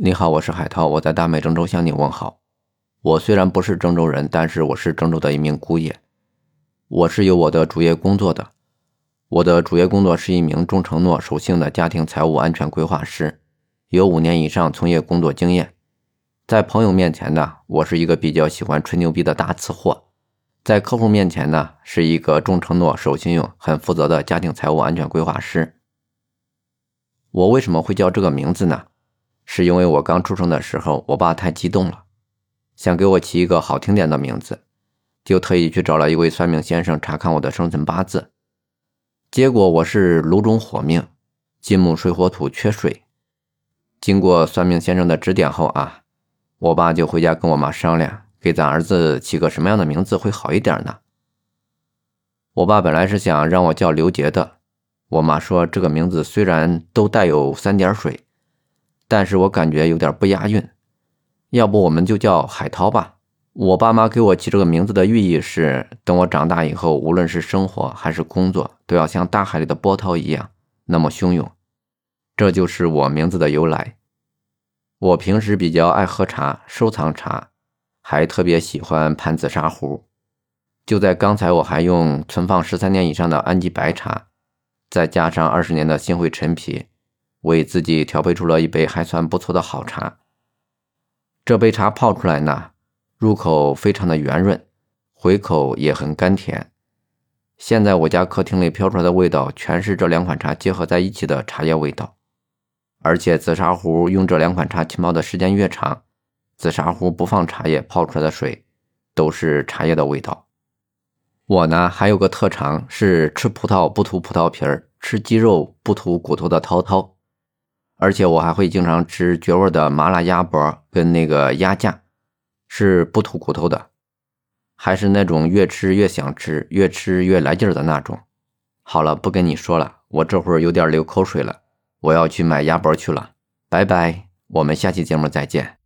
你好，我是海涛，我在大美郑州向你问好。我虽然不是郑州人，但是我是郑州的一名姑爷。我是有我的主业工作的，我的主业工作是一名重承诺守信的家庭财务安全规划师，有五年以上从业工作经验。在朋友面前呢，我是一个比较喜欢吹牛逼的大吃货；在客户面前呢，是一个重承诺、守信用、很负责的家庭财务安全规划师。我为什么会叫这个名字呢？是因为我刚出生的时候，我爸太激动了，想给我起一个好听点的名字，就特意去找了一位算命先生查看我的生辰八字。结果我是炉中火命，金木水火土缺水。经过算命先生的指点后啊，我爸就回家跟我妈商量，给咱儿子起个什么样的名字会好一点呢？我爸本来是想让我叫刘杰的。我妈说这个名字虽然都带有三点水，但是我感觉有点不押韵，要不我们就叫海涛吧。我爸妈给我起这个名字的寓意是，等我长大以后，无论是生活还是工作，都要像大海里的波涛一样那么汹涌。这就是我名字的由来。我平时比较爱喝茶，收藏茶，还特别喜欢盘紫砂壶。就在刚才，我还用存放十三年以上的安吉白茶。再加上二十年的新会陈皮，为自己调配出了一杯还算不错的好茶。这杯茶泡出来呢，入口非常的圆润，回口也很甘甜。现在我家客厅里飘出来的味道，全是这两款茶结合在一起的茶叶味道。而且紫砂壶用这两款茶浸泡的时间越长，紫砂壶不放茶叶泡出来的水，都是茶叶的味道。我呢还有个特长是吃葡萄不吐葡萄皮儿，吃鸡肉不吐骨头的涛涛，而且我还会经常吃绝味的麻辣鸭脖跟那个鸭架，是不吐骨头的，还是那种越吃越想吃，越吃越来劲儿的那种。好了，不跟你说了，我这会儿有点流口水了，我要去买鸭脖去了。拜拜，我们下期节目再见。